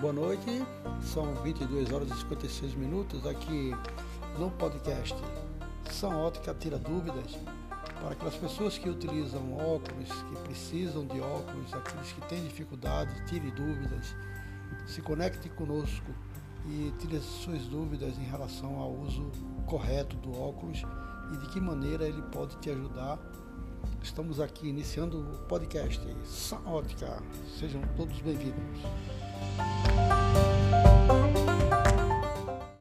Boa noite, são 22 horas e 56 minutos aqui no podcast São Ótica Tira Dúvidas para aquelas pessoas que utilizam óculos, que precisam de óculos, aqueles que têm dificuldade, tire dúvidas, se conecte conosco e tire suas dúvidas em relação ao uso correto do óculos e de que maneira ele pode te ajudar. Estamos aqui iniciando o podcast São Ótica. Sejam todos bem-vindos.